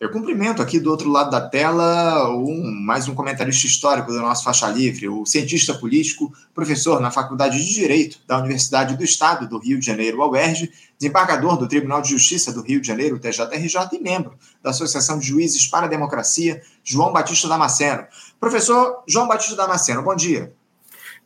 Eu cumprimento aqui do outro lado da tela um, mais um comentarista histórico do nosso Faixa Livre, o cientista político, professor na Faculdade de Direito da Universidade do Estado do Rio de Janeiro, a UERJ, desembargador do Tribunal de Justiça do Rio de Janeiro, TJRJ, e membro da Associação de Juízes para a Democracia, João Batista Damasceno. Professor João Batista Damasceno, bom dia.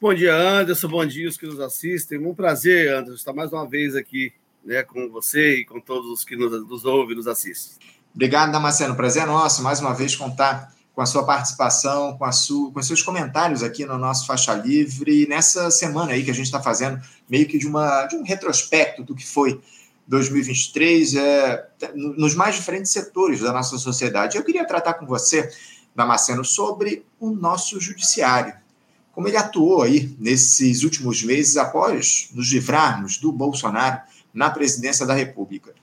Bom dia, Anderson. Bom dia, os que nos assistem. Um prazer, Anderson, estar mais uma vez aqui né, com você e com todos os que nos, nos ouvem e nos assistem. Obrigado, Damasceno. Prazer é nosso, mais uma vez, contar com a sua participação, com, a sua, com os seus comentários aqui no nosso Faixa Livre, nessa semana aí que a gente está fazendo meio que de, uma, de um retrospecto do que foi 2023 é, nos mais diferentes setores da nossa sociedade. Eu queria tratar com você, Damasceno, sobre o nosso judiciário. Como ele atuou aí nesses últimos meses após nos livrarmos do Bolsonaro na presidência da República.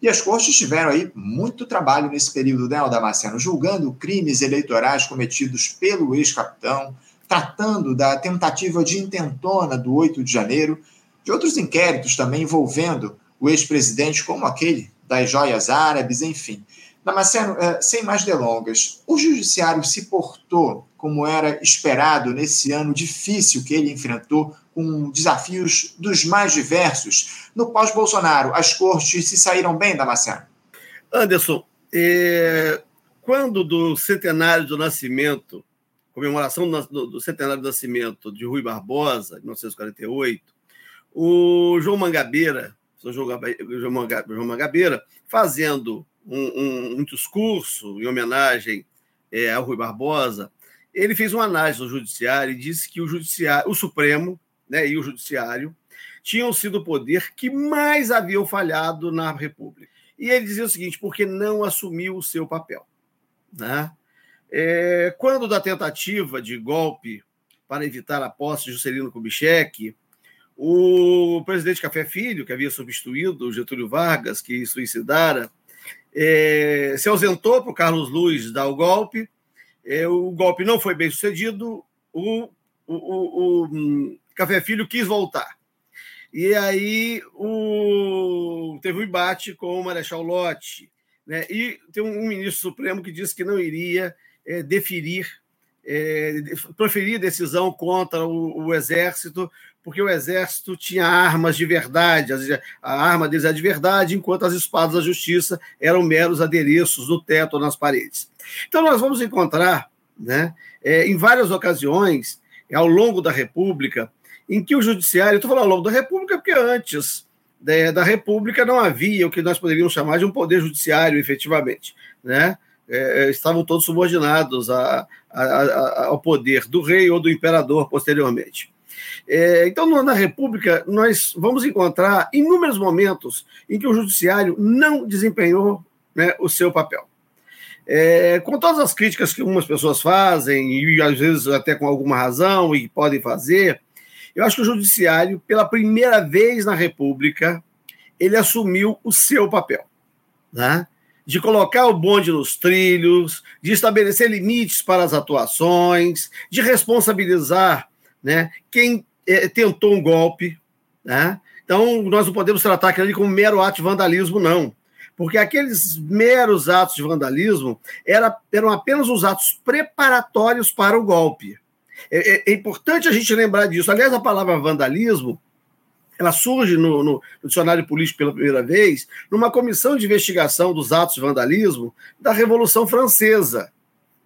E as cortes tiveram aí muito trabalho nesse período, né, Damasceno, julgando crimes eleitorais cometidos pelo ex-capitão, tratando da tentativa de intentona do 8 de janeiro, de outros inquéritos também envolvendo o ex-presidente, como aquele das joias árabes, enfim. Damasceno, eh, sem mais delongas, o judiciário se portou como era esperado nesse ano difícil que ele enfrentou, com desafios dos mais diversos. No pós-Bolsonaro, as cortes se saíram bem, Damasceno? Anderson, é, quando do centenário do nascimento, comemoração do, do centenário do nascimento de Rui Barbosa, em 1948, o João Mangabeira, João Mangabeira, fazendo um, um, um discurso em homenagem é, ao Rui Barbosa, ele fez uma análise do judiciário e disse que o judiciário, o Supremo, né, e o judiciário tinham sido o poder que mais haviam falhado na República. E ele dizia o seguinte: porque não assumiu o seu papel, né? É, quando da tentativa de golpe para evitar a posse de Juscelino Kubitschek, o presidente Café Filho, que havia substituído Getúlio Vargas, que suicidara, é, se ausentou para o Carlos Luiz dar o golpe. É, o golpe não foi bem sucedido. O, o, o, o hum, Café Filho quis voltar. E aí o, teve um embate com o Marechal Lott. Né? E tem um, um ministro supremo que disse que não iria é, deferir, é, proferir decisão contra o, o Exército, porque o exército tinha armas de verdade, a arma deles é de verdade, enquanto as espadas da justiça eram meros adereços no teto ou nas paredes. Então, nós vamos encontrar, né, é, em várias ocasiões, ao longo da República, em que o judiciário, estou falando ao longo da República, porque antes da, da República não havia o que nós poderíamos chamar de um poder judiciário, efetivamente, né? É, é estavam todos subordinados a, a, a, ao poder do rei ou do imperador posteriormente. É, então, na República, nós vamos encontrar inúmeros momentos em que o judiciário não desempenhou né, o seu papel. É, com todas as críticas que algumas pessoas fazem, e às vezes até com alguma razão, e podem fazer, eu acho que o judiciário, pela primeira vez na República, ele assumiu o seu papel. Né? de colocar o bonde nos trilhos, de estabelecer limites para as atuações, de responsabilizar né, quem é, tentou um golpe. Né? Então, nós não podemos tratar aquilo ali como mero ato de vandalismo, não. Porque aqueles meros atos de vandalismo era, eram apenas os atos preparatórios para o golpe. É, é, é, importante a gente lembrar disso. Aliás, a palavra vandalismo ela surge no, no, no, dicionário político pela primeira vez numa comissão de investigação dos atos de vandalismo da Revolução Francesa.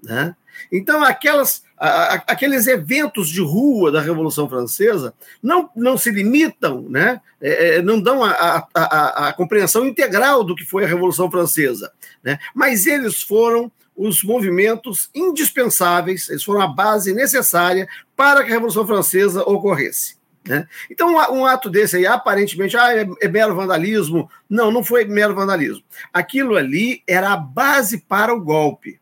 Né? Então, aquelas, a, aqueles eventos de rua da Revolução Francesa não, não se limitam, né? É, é não dão a, a, a, compreensão integral do que foi a Revolução Francesa, né? mas eles foram os movimentos indispensáveis, eles foram a base necessária para que a Revolução Francesa ocorresse. Né? Então, um ato desse aí, aparentemente, ah, é, é, mero vandalismo. Não, não foi mero vandalismo. Aquilo ali era a base para o golpe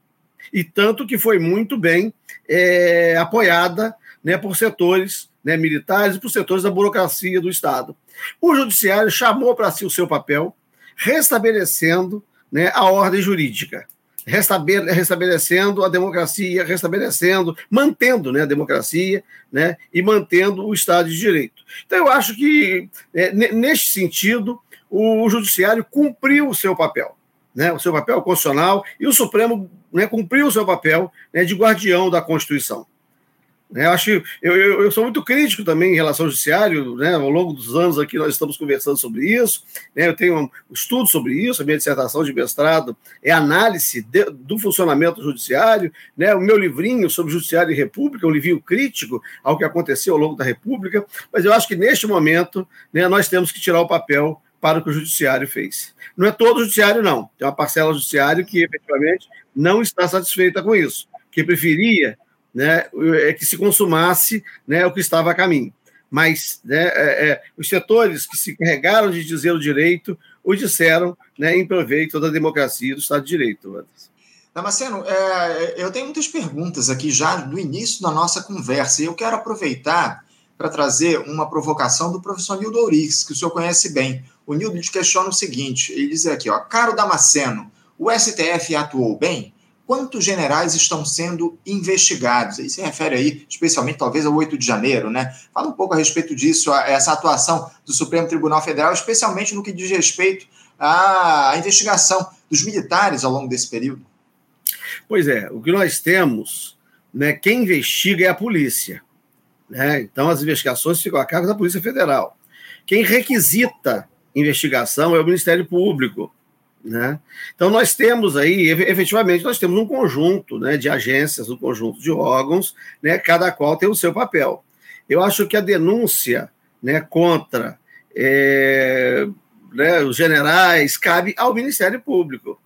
e tanto que foi muito bem é, apoiada né, por setores né, militares e por setores da burocracia do Estado. O Judiciário chamou para si o seu papel, restabelecendo né, a ordem jurídica, restabelecendo a democracia, restabelecendo, mantendo né, a democracia né, e mantendo o Estado de Direito. Então, eu acho que, é, neste sentido, o Judiciário cumpriu o seu papel. né, o seu papel constitucional, e o Supremo né, cumpriu o seu papel né, de guardião da Constituição. Né, eu acho eu, eu, eu, sou muito crítico também em relação ao judiciário, né, ao longo dos anos aqui nós estamos conversando sobre isso, né, eu tenho um estudo sobre isso, a minha dissertação de mestrado é análise de, do funcionamento do judiciário, né, o meu livrinho sobre judiciário e república, um livrinho crítico ao que aconteceu ao longo da república, mas eu acho que neste momento né, nós temos que tirar o papel para o que o judiciário fez. Não é todo o judiciário, não. Tem uma parcela do judiciário que efetivamente não está satisfeita com isso, que preferia né, é que se consumasse né, o que estava a caminho. Mas né, é, é, os setores que se carregaram de dizer o direito o disseram né, em proveito da democracia e do Estado de Direito. Damasceno, é, eu tenho muitas perguntas aqui já no início da nossa conversa e eu quero aproveitar para trazer uma provocação do professor Nildo Ourix, que o senhor conhece bem. O Nildo questiona o seguinte: ele diz aqui, ó, caro Damasceno, o STF atuou bem? quantos generais estão sendo investigados? Aí se refere aí, especialmente, talvez, ao 8 de janeiro, né? Fala um pouco a respeito disso, a, essa atuação do Supremo Tribunal Federal, especialmente no que diz respeito à, investigação dos militares ao longo desse período. Pois é, o que nós temos, né, quem investiga é a polícia. Né? Então, as investigações ficam a cargo da Polícia Federal. Quem requisita investigação é o Ministério Público. Né? Então, nós temos aí, efetivamente, nós temos um conjunto né, de agências, um conjunto de órgãos, né, cada qual tem o seu papel. Eu acho que a denúncia né, contra é, né, os generais cabe ao Ministério Público,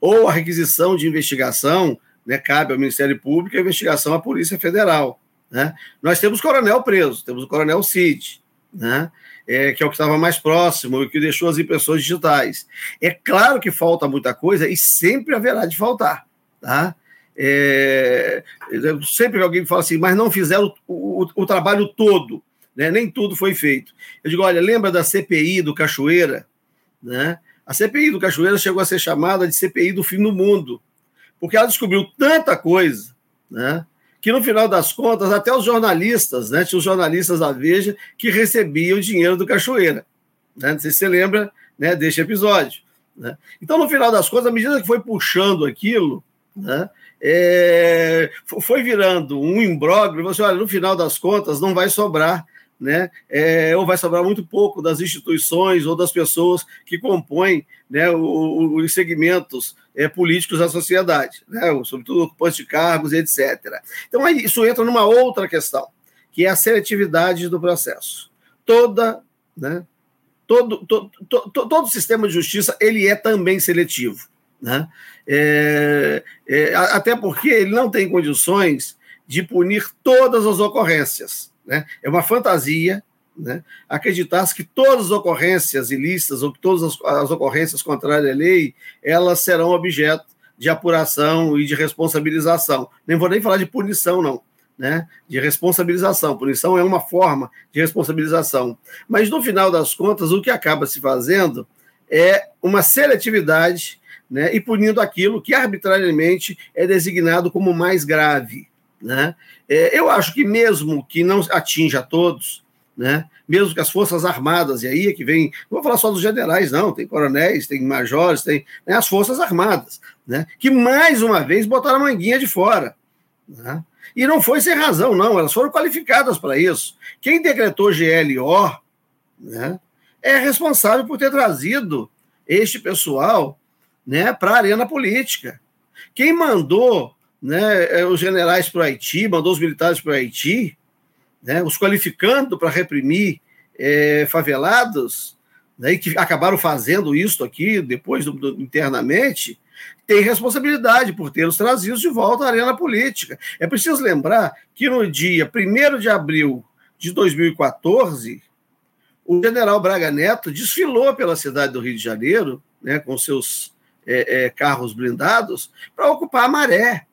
ou a requisição de investigação né, cabe ao Ministério Público e a investigação à Polícia Federal. Né? Nós temos coronel preso, temos o coronel Cid, né? é, que é o que estava mais próximo e que deixou as impressões digitais. É claro que falta muita coisa e sempre haverá de faltar. Tá? É, sempre que alguém fala assim, mas não fizeram o, o, o trabalho todo, né? nem tudo foi feito. Eu digo, olha, lembra da CPI do Cachoeira? Né? A CPI do Cachoeira chegou a ser chamada de CPI do fim do mundo, porque ela descobriu tanta coisa, né? Que no final das contas, até os jornalistas, né, tinha os jornalistas da Veja que recebiam dinheiro do Cachoeira. Né? Não sei se você lembra né, deste episódio. Né? Então, no final das contas, à medida que foi puxando aquilo, né, é, foi virando um imbróglio, você olha, no final das contas, não vai sobrar né, é, ou vai sobrar muito pouco das instituições ou das pessoas que compõem né, os segmentos é, políticos da sociedade, né? sobretudo ocupantes de cargos etc. Então, aí, isso entra numa outra questão, que é a seletividade do processo. Toda, né, todo, todo, todo, todo sistema de justiça ele é também seletivo. Né? É, é, até porque ele não tem condições de punir todas as ocorrências. Né? É uma fantasia né, acreditasse que todas as ocorrências ilícitas ou que todas as, as, ocorrências contrárias à lei elas serão objeto de apuração e de responsabilização. Nem vou nem falar de punição, não, né? De responsabilização. Punição é uma forma de responsabilização. Mas no final das contas, o que acaba se fazendo é uma seletividade, né? E punindo aquilo que arbitrariamente é designado como mais grave. Né? É, eu acho que mesmo que não atinja todos, né? mesmo que as Forças Armadas, e aí é que vem, não vou falar só dos generais, não, tem coronéis, tem majores, tem né, as Forças Armadas, né? que mais uma vez botaram a manguinha de fora. Né? E não foi sem razão, não, elas foram qualificadas para isso. Quem decretou GLO né, é responsável por ter trazido este pessoal né, para a arena política. Quem mandou né, os generais para o Haiti, mandou os militares para o Haiti, né, os qualificando para reprimir é, favelados, né, e que acabaram fazendo isso aqui depois do, do, internamente, tem responsabilidade por tê-los trazidos de volta à arena política. É preciso lembrar que no dia 1 de abril de 2014, o general Braga Neto desfilou pela cidade do Rio de Janeiro, né, com seus é, é, carros blindados, para ocupar a maré.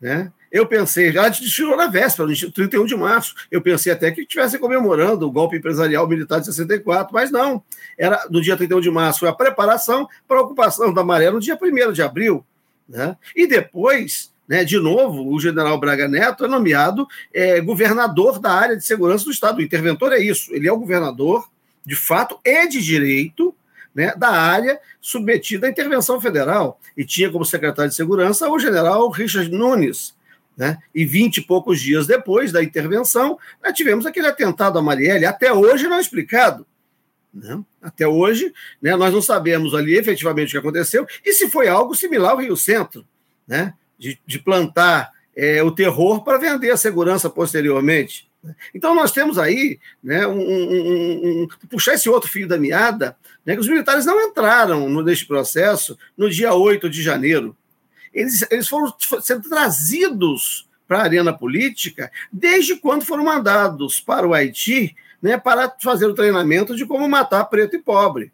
Né? Eu pensei, já desfilou na véspera, no 31 de março. Eu pensei até que estivesse comemorando o golpe empresarial militar de 64, mas não. Era no dia 31 de março, foi a preparação para a ocupação da Maré no dia 1 de abril. Né? E depois, né, de novo, o general Braga Neto é nomeado é, governador da área de segurança do Estado. O interventor é isso, ele é o governador, de fato, e de direito, né, da área submetida à intervenção federal. E tinha como secretário de segurança o general Richard Nunes. Né? E vinte e poucos dias depois da intervenção, nós tivemos aquele atentado a Marielle, até hoje não explicado. Né? Até hoje, né, nós não sabemos ali efetivamente o que aconteceu e se foi algo similar ao Rio Centro, né? de, de plantar é, o terror para vender a segurança posteriormente. Então, nós temos aí né, um, um, um, puxar esse outro fio da meada, né, que os militares não entraram neste processo no dia 8 de janeiro. Eles, eles foram sendo trazidos para a arena política desde quando foram mandados para o Haiti né, para fazer o treinamento de como matar preto e pobre.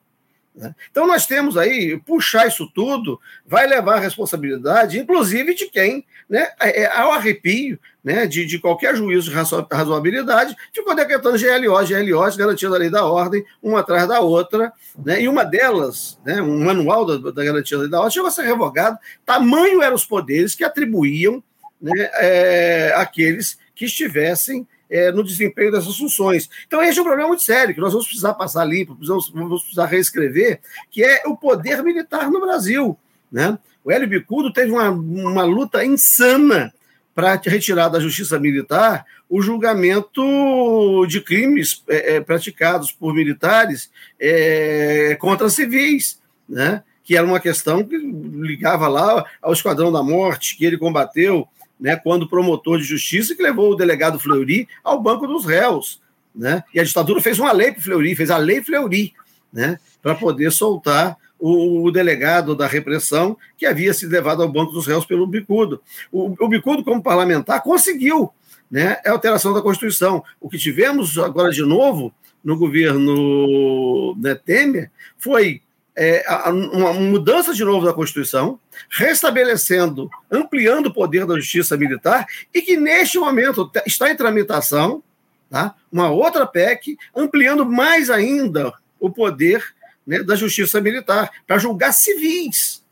Né? Então, nós temos aí, puxar isso tudo vai levar a responsabilidade, inclusive de quem, né, é, é, ao arrepio né, de, de qualquer juízo de razoabilidade, ficou decretando GLO, GLOs, garantindo a lei da ordem, uma atrás da outra, né, e uma delas, né, um manual da, da garantia da lei da ordem, chegou a ser revogado. Tamanho eram os poderes que atribuíam né, é, aqueles que estivessem é, no desempenho dessas funções. Então, esse é um problema muito sério, que nós vamos precisar passar limpo, vamos, vamos precisar reescrever, que é o poder militar no Brasil. Né? O Hélio Bicudo teve uma, uma luta insana para retirar da justiça militar o julgamento de crimes é, é, praticados por militares é, contra civis, né? que era uma questão que ligava lá ao Esquadrão da Morte, que ele combateu né, quando promotor de justiça que levou o delegado Fleury ao banco dos réus. Né? E a ditadura fez uma lei para o Fleury, fez a lei Fleury, né, para poder soltar o, o, delegado da repressão que havia sido levado ao banco dos réus pelo Bicudo. O, o Bicudo, como parlamentar, conseguiu né, a alteração da Constituição. O que tivemos agora de novo no governo né, Temer foi é, uma mudança de novo da Constituição, restabelecendo, ampliando o poder da justiça militar, e que neste momento está em tramitação tá? uma outra PEC, ampliando mais ainda o poder né, da justiça militar, para julgar civis.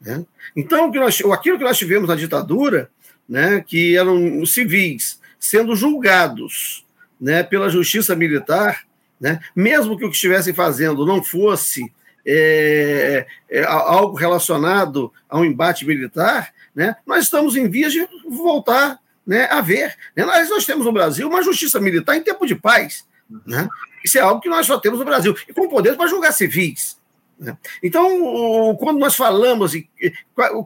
Né? Então, que nós, aquilo que nós tivemos na ditadura, né, que eram os civis sendo julgados né, pela justiça militar, né, mesmo que o que estivessem fazendo não fosse é, é, algo relacionado a um embate militar, né, nós estamos em vias de voltar né, a ver. Né? Nós, nós temos no Brasil uma justiça militar em tempo de paz. Né? Isso é algo que nós só temos no Brasil, e com poder para julgar civis. Né? Então, quando nós falamos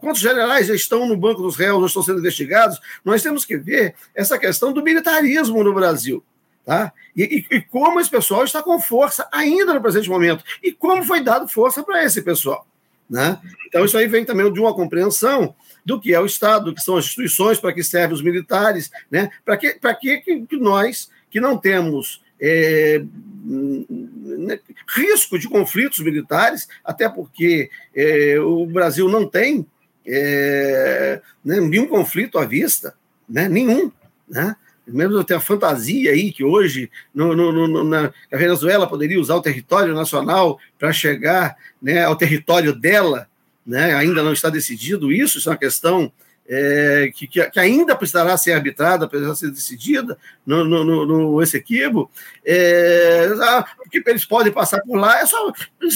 quantos generais estão no banco dos réus ou estão sendo investigados, nós temos que ver essa questão do militarismo no Brasil. Tá? E, e, e, como esse pessoal está com força ainda no presente momento. E como foi dado força para esse pessoal. Né? Então, isso aí vem também de uma compreensão do que é o Estado, do que são as instituições, para que servem os militares, né? para que, que, que nós, que não temos é, né, risco de conflitos militares, até porque é, o Brasil não tem é, né, nenhum conflito à vista, né, nenhum. Né? Mesmo ter a fantasia aí que hoje no, no, no, na, a Venezuela poderia usar o território nacional para chegar né, ao território dela, né, ainda não está decidido isso, isso é uma questão é, que, que, ainda precisará ser arbitrada, precisará ser decidida no, no, no, no Essequibo, é, ah, porque eles podem passar por lá, é só,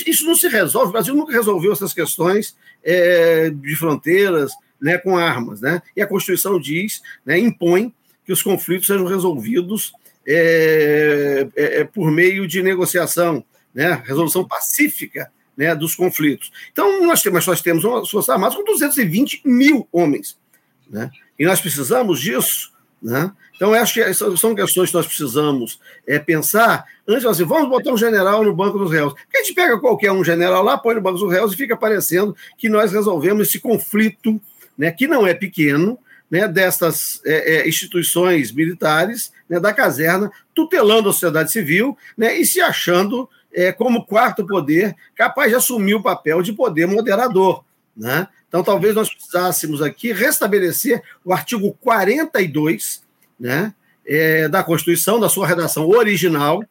isso não se resolve, o Brasil nunca resolveu essas questões é, de fronteiras né, com armas, né, e a Constituição diz, né, impõe que os conflitos sejam resolvidos é, é, é, por meio de negociação, né, resolução pacífica né, dos conflitos. Então, nós temos, nós temos uma força armada com 220 mil homens. Né, e nós precisamos disso. Né? Então, acho que são questões que nós precisamos é, pensar antes assim, vamos botar um general no banco dos réus. Porque a gente pega qualquer um general lá, põe no banco dos réus e fica parecendo que nós resolvemos esse conflito, né, que não é pequeno, né, dessas é, é, instituições militares, né, da caserna, tutelando a sociedade civil né, e se achando é, como quarto poder capaz de assumir o papel de poder moderador. Né? Então, talvez nós precisássemos aqui restabelecer o artigo 42 né, é, da Constituição, da sua redação original,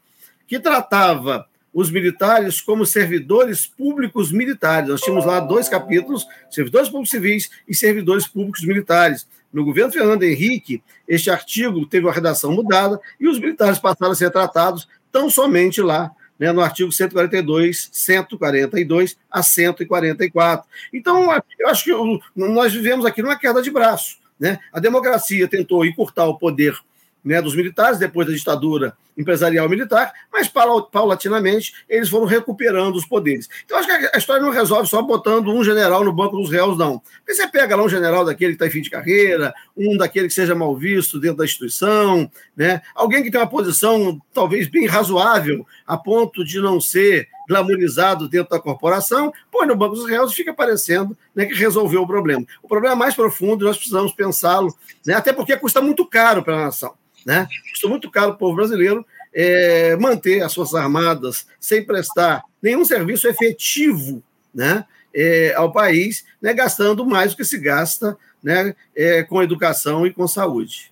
que tratava os militares como servidores públicos militares. Nós tínhamos lá dois capítulos: servidores públicos civis e servidores públicos militares. No governo Fernando Henrique, este artigo teve uma redação mudada e os militares passaram a ser tratados tão somente lá né, no artigo 142, 142 a 144. Então, eu acho que nós vivemos aqui numa queda de braço. Né? A democracia tentou encurtar o poder né, dos militares, depois da ditadura empresarial militar, mas paulatinamente eles foram recuperando os poderes. Então, acho que a história não resolve só botando um general no banco dos réus, não. Porque você pega lá um general daquele que está em fim de carreira, um daquele que seja mal visto dentro da instituição, né? alguém que tem uma posição talvez bem razoável, a ponto de não ser glamorizado dentro da corporação, põe no banco dos réus e fica parecendo né, que resolveu o problema. O problema é mais profundo, nós precisamos pensá-lo, né, até porque custa muito caro para a nação. Né? Custou muito caro o povo brasileiro é, manter as Forças Armadas sem prestar nenhum serviço efetivo né, é, ao país, né, gastando mais do que se gasta né, é, com educação e com saúde.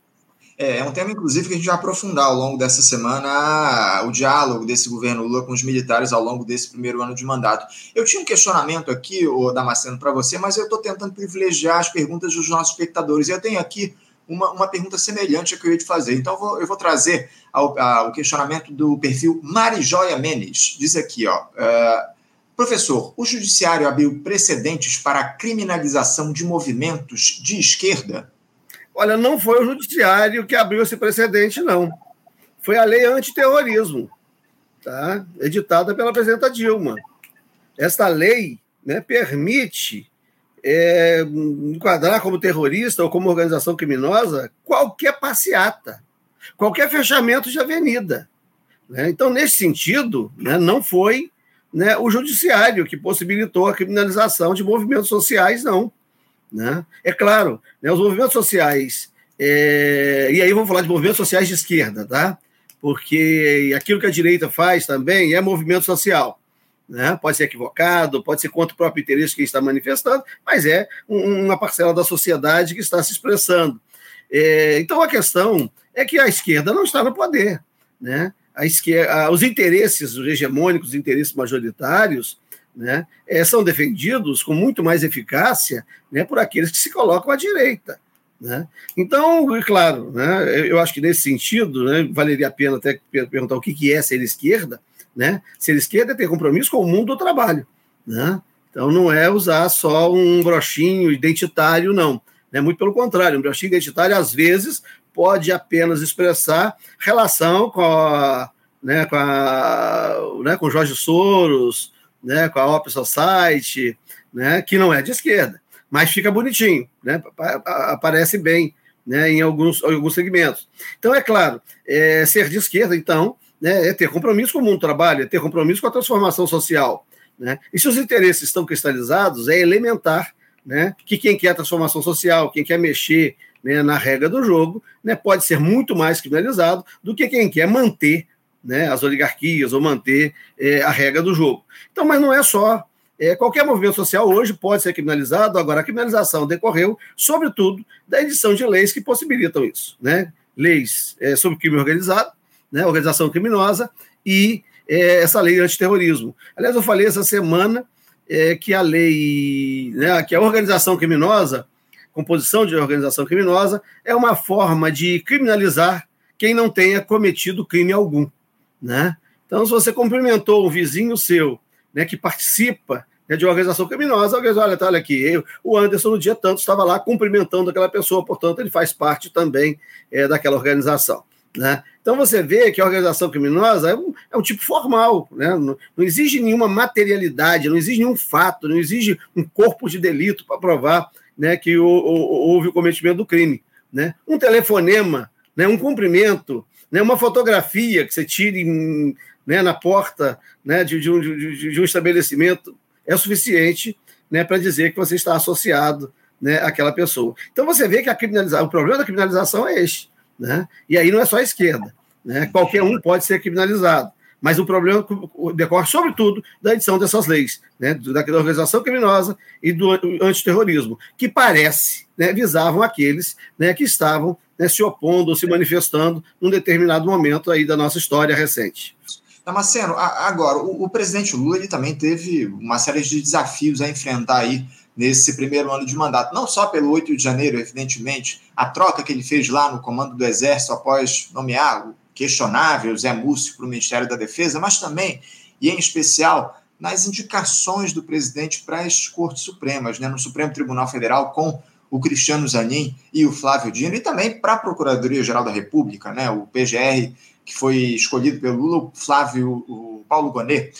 É, é um tema, inclusive, que a gente vai aprofundar ao longo dessa semana o diálogo desse governo Lula com os militares ao longo desse primeiro ano de mandato. Eu tinha um questionamento aqui, Damasceno, para você, mas eu estou tentando privilegiar as perguntas dos nossos espectadores. Eu tenho aqui uma, uma pergunta semelhante à que eu ia te fazer. Então, eu vou, eu vou trazer ao, questionamento do perfil Marijoia Menes. Diz aqui, ó. Uh, professor, o judiciário abriu precedentes para a criminalização de movimentos de esquerda? Olha, não foi o judiciário que abriu esse precedente, não. Foi a lei antiterrorismo, tá? editada pela presidenta Dilma. Esta lei né, permite é, enquadrar como terrorista ou como organização criminosa qualquer passeata, qualquer fechamento de avenida. Né? Então, nesse sentido, né, não foi né, o judiciário que possibilitou a criminalização de movimentos sociais, não. Né? É claro, né, os movimentos sociais, é, e aí vamos falar de movimentos sociais de esquerda, tá? porque aquilo que a direita faz também é movimento social. Né? Pode ser equivocado, pode ser contra o próprio interesse que está manifestando, mas é uma parcela da sociedade que está se expressando. É, então a questão é que a esquerda não está no poder. Né? A esquerda, os interesses hegemônicos, os interesses majoritários, né, é, são defendidos com muito mais eficácia né, por aqueles que se colocam à direita. Né? Então, é claro, né, eu acho que nesse sentido, né, valeria a pena até perguntar o que é ser esquerda, né? Ser esquerda é ter compromisso com o mundo do trabalho. Né? Então não é usar só um brochinho identitário, não. Né? Muito pelo contrário, um brochinho identitário, às vezes, pode apenas expressar relação com a, né, com, a, né, com Jorge Soros, né, com a Open Society, né, que não é de esquerda, mas fica bonitinho, né, aparece bem né, em alguns, alguns segmentos. Então, é claro, é, ser de esquerda, então, né, é ter compromisso com o mundo do trabalho, é ter compromisso com a transformação social. Né? E se os interesses estão cristalizados, é elementar né, que quem quer transformação social, quem quer mexer né, na regra do jogo, né, pode ser muito mais criminalizado do que quem quer manter né, as oligarquias ou manter é, a regra do jogo. Então, mas não é só. É, qualquer movimento social hoje pode ser criminalizado, agora a criminalização decorreu, sobretudo, da edição de leis que possibilitam isso. Né? Leis é, sobre crime organizado, né, organização criminosa, e é, essa lei antiterrorismo. Aliás, eu falei essa semana é, que a lei, né, que a organização criminosa, composição de organização criminosa, é uma forma de criminalizar quem não tenha cometido crime algum. Né? Então, se você cumprimentou um vizinho seu né, que participa né, de uma organização criminosa, alguém diz, olha, tá, olha aqui, eu, o Anderson no dia tanto estava lá cumprimentando aquela pessoa, portanto, ele faz parte também é, daquela organização. Né? Então você vê que a organização criminosa é um, é um tipo formal, né? não, não, exige nenhuma materialidade, não exige nenhum fato, não exige um corpo de delito para provar né, que o, o, houve o cometimento do crime. Né? Um telefonema, né, um cumprimento, né, uma fotografia que você tire na porta de, de, um, de, de, um, estabelecimento é suficiente para dizer que você está associado àquela pessoa. Então você vê que a criminalização, o problema da criminalização é este né? E aí não é só a esquerda. Né? Qualquer um pode ser criminalizado. Mas o problema decorre, sobretudo, da edição dessas leis, né? da organização criminosa e do antiterrorismo, que parece né, visavam aqueles né, que estavam né, se opondo ou se manifestando num determinado momento aí da nossa história recente. Damasceno, agora, o, o presidente Lula ele também teve uma série de desafios a enfrentar aí nesse primeiro ano de mandato, não só pelo 8 de janeiro, evidentemente, a troca que ele fez lá no comando do Exército após nomear o questionável Zé Múcio para o Ministério da Defesa, mas também e, em especial, nas indicações do presidente para as Cortes Supremas, né, no Supremo Tribunal Federal, com o Cristiano Zanin e o Flávio Dino, e também para a Procuradoria-Geral da República, né, o PGR, que foi escolhido pelo Lula, o Flávio, o Paulo Gonet.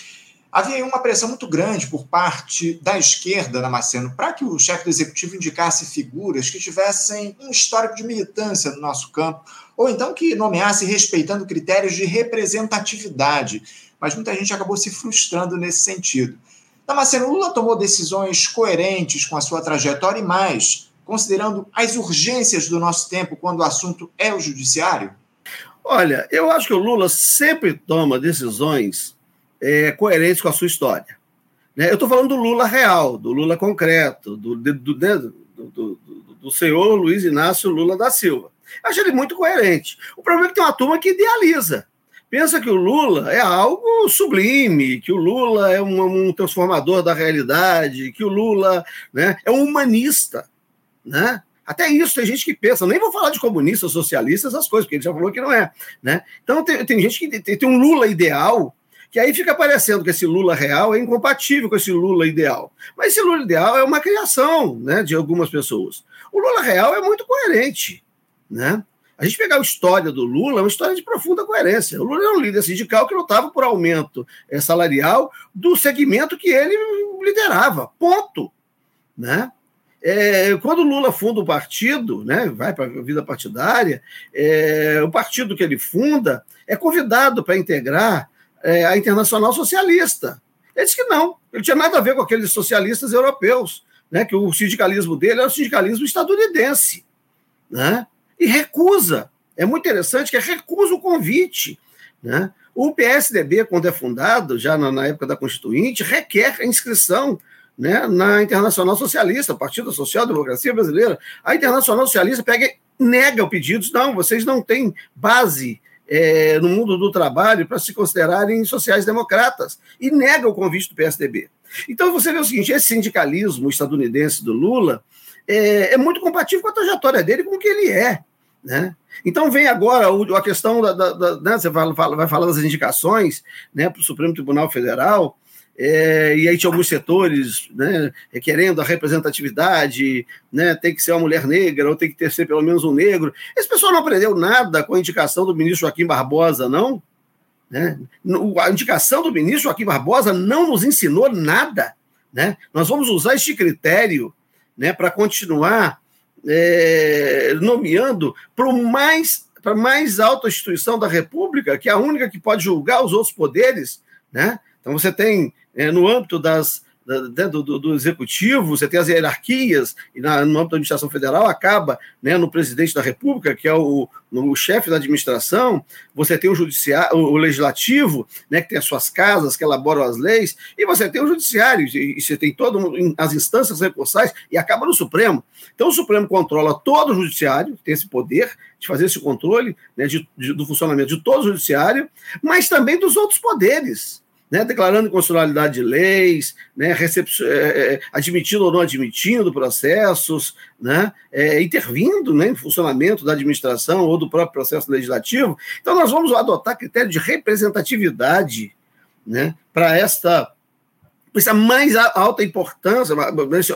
Havia uma pressão muito grande por parte da esquerda, Damasceno, para que o chefe do executivo indicasse figuras que tivessem um histórico de militância no nosso campo, ou então que nomeasse respeitando critérios de representatividade. Mas muita gente acabou se frustrando nesse sentido. Damasceno, Lula tomou decisões coerentes com a sua trajetória e mais, considerando as urgências do nosso tempo quando o assunto é o judiciário? Olha, eu acho que o Lula sempre toma decisões é, coerentes com a sua história. Né? Eu estou falando do Lula real, do Lula concreto, do, do, do, do, do senhor Luiz Inácio Lula da Silva. Eu acho ele muito coerente. O problema é que tem uma turma que idealiza. Pensa que o Lula é algo sublime, que o Lula é um, um transformador da realidade, que o Lula né, é um humanista. Né? Até isso tem gente que pensa, nem vou falar de comunistas, socialistas, essas coisas, porque ele já falou que não é. Né? Então tem, tem gente que tem, tem um Lula ideal que aí fica parecendo que esse Lula real é incompatível com esse Lula ideal. Mas esse Lula ideal é uma criação né, de algumas pessoas. O Lula real é muito coerente. Né? A gente pegar a história do Lula, é uma história de profunda coerência. O Lula é um líder sindical que lutava por aumento eh, salarial do segmento que ele liderava. Ponto. Né? É, quando o Lula funda o partido, né, vai para a vida partidária, é, o partido que ele funda é convidado para integrar é, a Internacional Socialista. Ele disse que não, ele tinha nada a ver com aqueles socialistas europeus, né, que o sindicalismo dele era o sindicalismo estadunidense. Né, e recusa. É muito interessante que recusa o convite. Né? O PSDB, quando é fundado, já na, na época da Constituinte, requer a inscrição né, na Internacional Socialista, Partido Social Democracia Brasileira. A Internacional Socialista pega nega o pedido, não, vocês não têm base é, no mundo do trabalho para se considerarem sociais-democratas e nega o convite do PSDB. Então você vê o seguinte: esse sindicalismo estadunidense do Lula é, é muito compatível com a trajetória dele, com o que ele é. Né? Então vem agora a questão da, da, da né, você vai, vai falar das indicações né, para o Supremo Tribunal Federal. É, e aí tinha alguns setores né, requerendo a representatividade, né, tem que ser uma mulher negra, ou tem que ter ser pelo menos um negro. Esse pessoal não aprendeu nada com a indicação do ministro Joaquim Barbosa, não? Né? A indicação do ministro Joaquim Barbosa não nos ensinou nada. Né? Nós vamos usar este critério né, para continuar é, nomeando para mais para mais alta instituição da República, que é a única que pode julgar os outros poderes, né? Então você tem é, no âmbito das, da, do, do, do, executivo, você tem as hierarquias, e na, no âmbito da administração federal acaba né, no presidente da República, que é o, o chefe da administração, você tem o judiciário, o, legislativo, né, que tem as suas casas, que elaboram as leis, e você tem o judiciário, e, e você tem todas as instâncias recursais, e acaba no Supremo. Então o Supremo controla todo o judiciário, tem esse poder de fazer esse controle né, de, de, do funcionamento de todo o judiciário, mas também dos outros poderes né, declarando inconstitucionalidade de leis, né, é, é, admitindo ou não admitindo processos, né, é, intervindo né, no funcionamento da administração ou do próprio processo legislativo. Então, nós vamos adotar critério de representatividade né, para esta essa mais alta importância,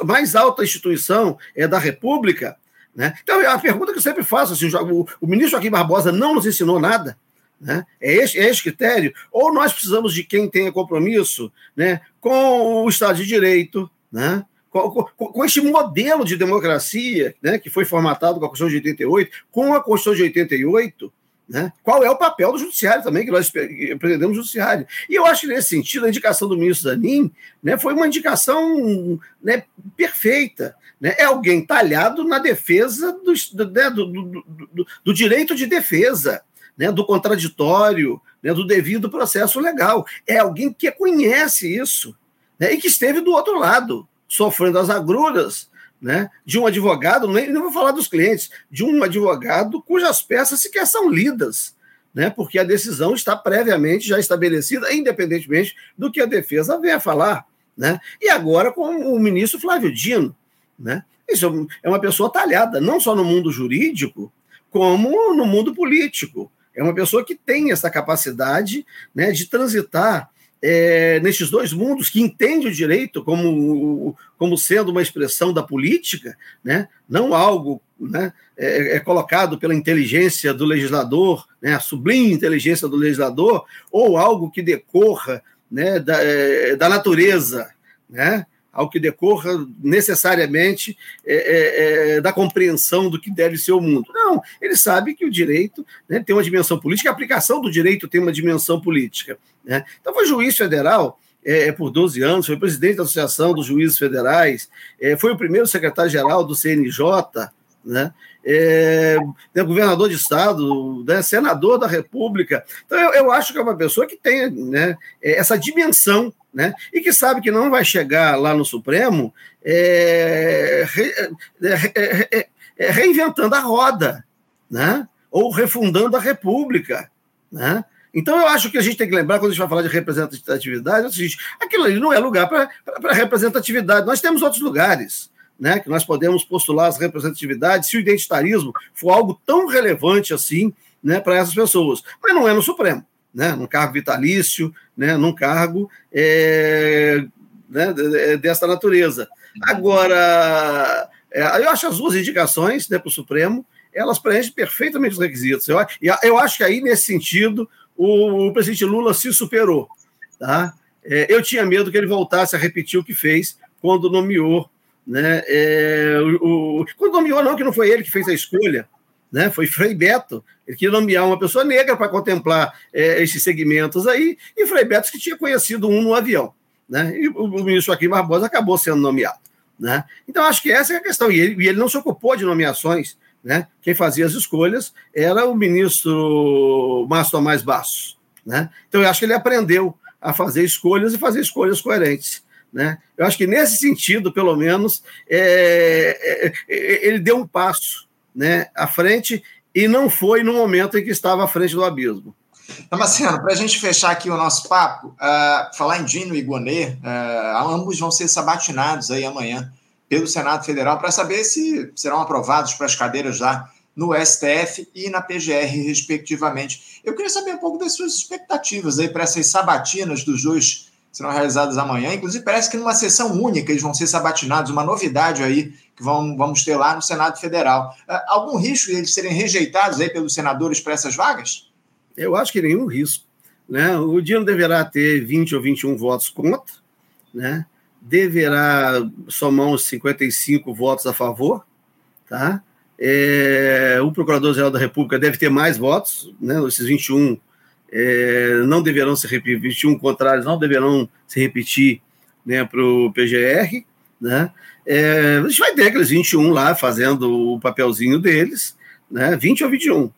mais alta instituição é da República. Né? Então, a pergunta que eu sempre faço, assim, o, o ministro Joaquim Barbosa não nos ensinou nada. Né? É, este, é este critério? Ou nós precisamos de quem tenha compromisso né, com o Estado de Direito, né? Com, com, com, este modelo de democracia né, que foi formatado com a Constituição de 88, com a Constituição de 88, né, qual é o papel do Judiciário também, que nós pretendemos Judiciário. E eu acho que, nesse sentido, a indicação do ministro Zanin né, foi uma indicação né, perfeita. Né, é alguém talhado na defesa né, do, do, do, do direito de defesa né, do contraditório, né, do devido processo legal. É alguém que conhece isso né, e que esteve do outro lado, sofrendo as agruras né, de um advogado, nem, não vou falar dos clientes, de um advogado cujas peças sequer são lidas, né, porque a decisão está previamente já estabelecida, independentemente do que a defesa venha falar. Né? E agora com o ministro Flávio Dino. Né? Isso é uma pessoa talhada, não só no mundo jurídico, como no mundo político. É uma pessoa que tem essa capacidade né, de transitar é, nesses dois mundos, que entende o direito como, como sendo uma expressão da política, né? não algo né, é, é colocado pela inteligência do legislador, né, a sublime inteligência do legislador, ou algo que decorra né, da, é, da natureza, né, ao que decorra necessariamente é, é, é, da compreensão do que deve ser o mundo. Não, ele sabe que o direito né, tem uma dimensão política, a aplicação do direito tem uma dimensão política. Né? Então, foi juiz federal é, por 12 anos, foi presidente da Associação dos Juízes Federais, é, foi o primeiro secretário-geral do CNJ, né? É, é, governador de estado, né? senador da República. Então, eu, eu, acho que é uma pessoa que tem né, essa dimensão né? e que sabe que não vai chegar lá no Supremo é, re, é, é, reinventando a roda, né? ou refundando a República. Né? Então, eu acho que a gente tem que lembrar, quando a gente vai falar de representatividade, é o seguinte: aquilo ali não é lugar para representatividade. Nós temos outros lugares. Né, que nós podemos postular as representatividades se o identitarismo for algo tão relevante assim né, para essas pessoas. Mas não é no Supremo, né, num cargo vitalício, né, num cargo é, né, dessa natureza. Agora, é, eu acho as duas indicações né, para o Supremo, elas preenchem perfeitamente os requisitos. Eu, eu acho que aí, nesse sentido, o, o presidente Lula se superou. Tá? É, eu tinha medo que ele voltasse a repetir o que fez quando nomeou. Né, é, o, o, quando nomeou, não, que não foi ele que fez a escolha, né, foi Frei Beto. Ele queria nomear uma pessoa negra para contemplar é, esses segmentos aí, e Frei Beto que tinha conhecido um no avião. Né, e o, o ministro Joaquim Barbosa acabou sendo nomeado. Né? Então, acho que essa é a questão. E ele, e ele não se ocupou de nomeações né? Quem fazia as escolhas era o ministro Márcio Tomás Basso. Né? Então, eu acho que ele aprendeu a fazer escolhas e fazer escolhas coerentes. Né? Eu acho que, nesse sentido, pelo menos, é, é, é, ele deu um passo né, à frente e não foi no momento em que estava à frente do abismo. Damasceno, para a gente fechar aqui o nosso papo, uh, falar em Dino e Gonê, uh, ambos vão ser sabatinados aí amanhã pelo Senado Federal para saber se serão aprovados para as cadeiras lá no STF e na PGR, respectivamente. Eu queria saber um pouco das suas expectativas aí para essas sabatinas dos dois que serão realizadas amanhã. Inclusive, parece que numa sessão única eles vão ser sabatinados, uma novidade aí que vão, vamos ter lá no Senado Federal. Uh, algum risco de eles serem rejeitados aí pelos senadores para essas vagas? Eu acho que nenhum risco. Né? O Dino deverá ter 20 ou 21 votos contra, né? deverá somar uns 55 votos a favor, tá? É, o Procurador-Geral da República deve ter mais votos, né? Esses 21 é, não deverão se repetir, 21 contrários não deverão se repetir né, para o PGR, né? É, a gente vai ter aqueles 21 lá fazendo o papelzinho deles, né? 20 ou 21,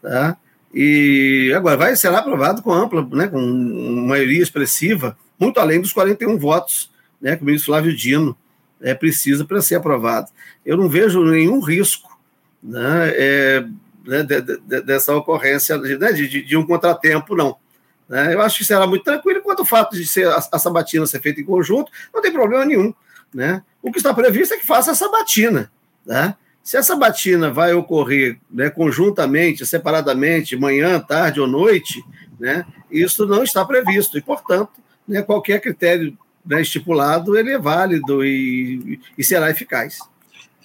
tá? E agora vai ser aprovado com ampla, né, com maioria expressiva, muito além dos 41 votos né, que o ministro Flávio Dino é, precisa para ser aprovado. Eu não vejo nenhum risco né, é, né, de, de, dessa ocorrência né, de, de, um contratempo, não. Né, eu acho que será muito tranquilo, quanto o fato de ser a, a sabatina ser feita em conjunto, não tem problema nenhum. Né? O que está previsto é que faça a sabatina. Né? Se essa batina vai ocorrer né, conjuntamente, separadamente, manhã, tarde ou noite, né, isso não está previsto. E, portanto, né, qualquer critério né, estipulado, ele é válido e, e será eficaz.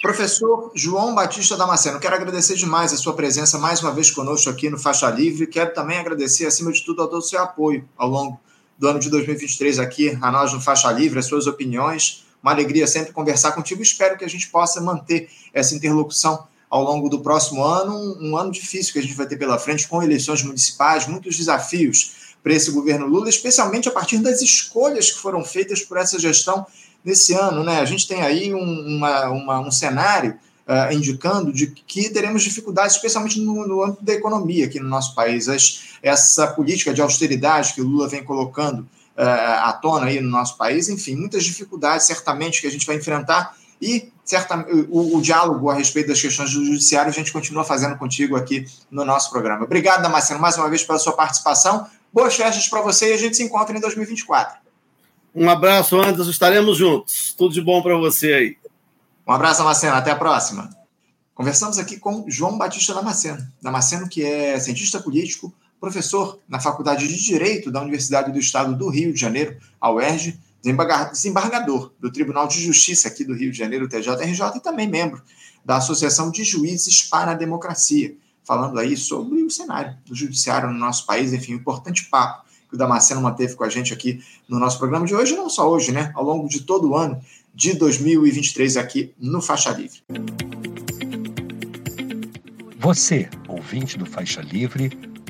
Professor João Batista Damasceno, quero agradecer demais a sua presença mais uma vez conosco aqui no Faixa Livre. Quero também agradecer, acima de tudo, todo o seu apoio ao longo do ano de 2023 aqui, a nós no Faixa Livre, as suas opiniões. Uma alegria sempre conversar contigo. Espero que a gente possa manter essa interlocução ao longo do próximo ano, um ano difícil que a gente vai ter pela frente, com eleições municipais, muitos desafios para esse governo Lula, especialmente a partir das escolhas que foram feitas por essa gestão nesse ano. Né? A gente tem aí um, uma, uma, um cenário uh, indicando de que teremos dificuldades, especialmente no, no, âmbito da economia aqui no nosso país. As, essa política de austeridade que o Lula vem colocando à tona aí no nosso país, enfim, muitas dificuldades certamente que a gente vai enfrentar e certa, o, o, diálogo a respeito das questões do judiciário a gente continua fazendo contigo aqui no nosso programa. Obrigado, Damasceno, mais uma vez pela sua participação. Boas festas para você e a gente se encontra em 2024. Um abraço, Anderson. Estaremos juntos. Tudo de bom para você aí. Um abraço, Damasceno. Até a próxima. Conversamos aqui com João Batista Damasceno. Damasceno, que é cientista político, professor na Faculdade de Direito da Universidade do Estado do Rio de Janeiro, a UERJ, desembargador do Tribunal de Justiça aqui do Rio de Janeiro, TJRJ, e também membro da Associação de Juízes para a Democracia, falando aí sobre o cenário do judiciário no nosso país, enfim, um importante papo que o Damasceno manteve com a gente aqui no nosso programa de hoje, não só hoje, né, ao longo de todo o ano de 2023 aqui no Faixa Livre. Você, ouvinte do Faixa Livre,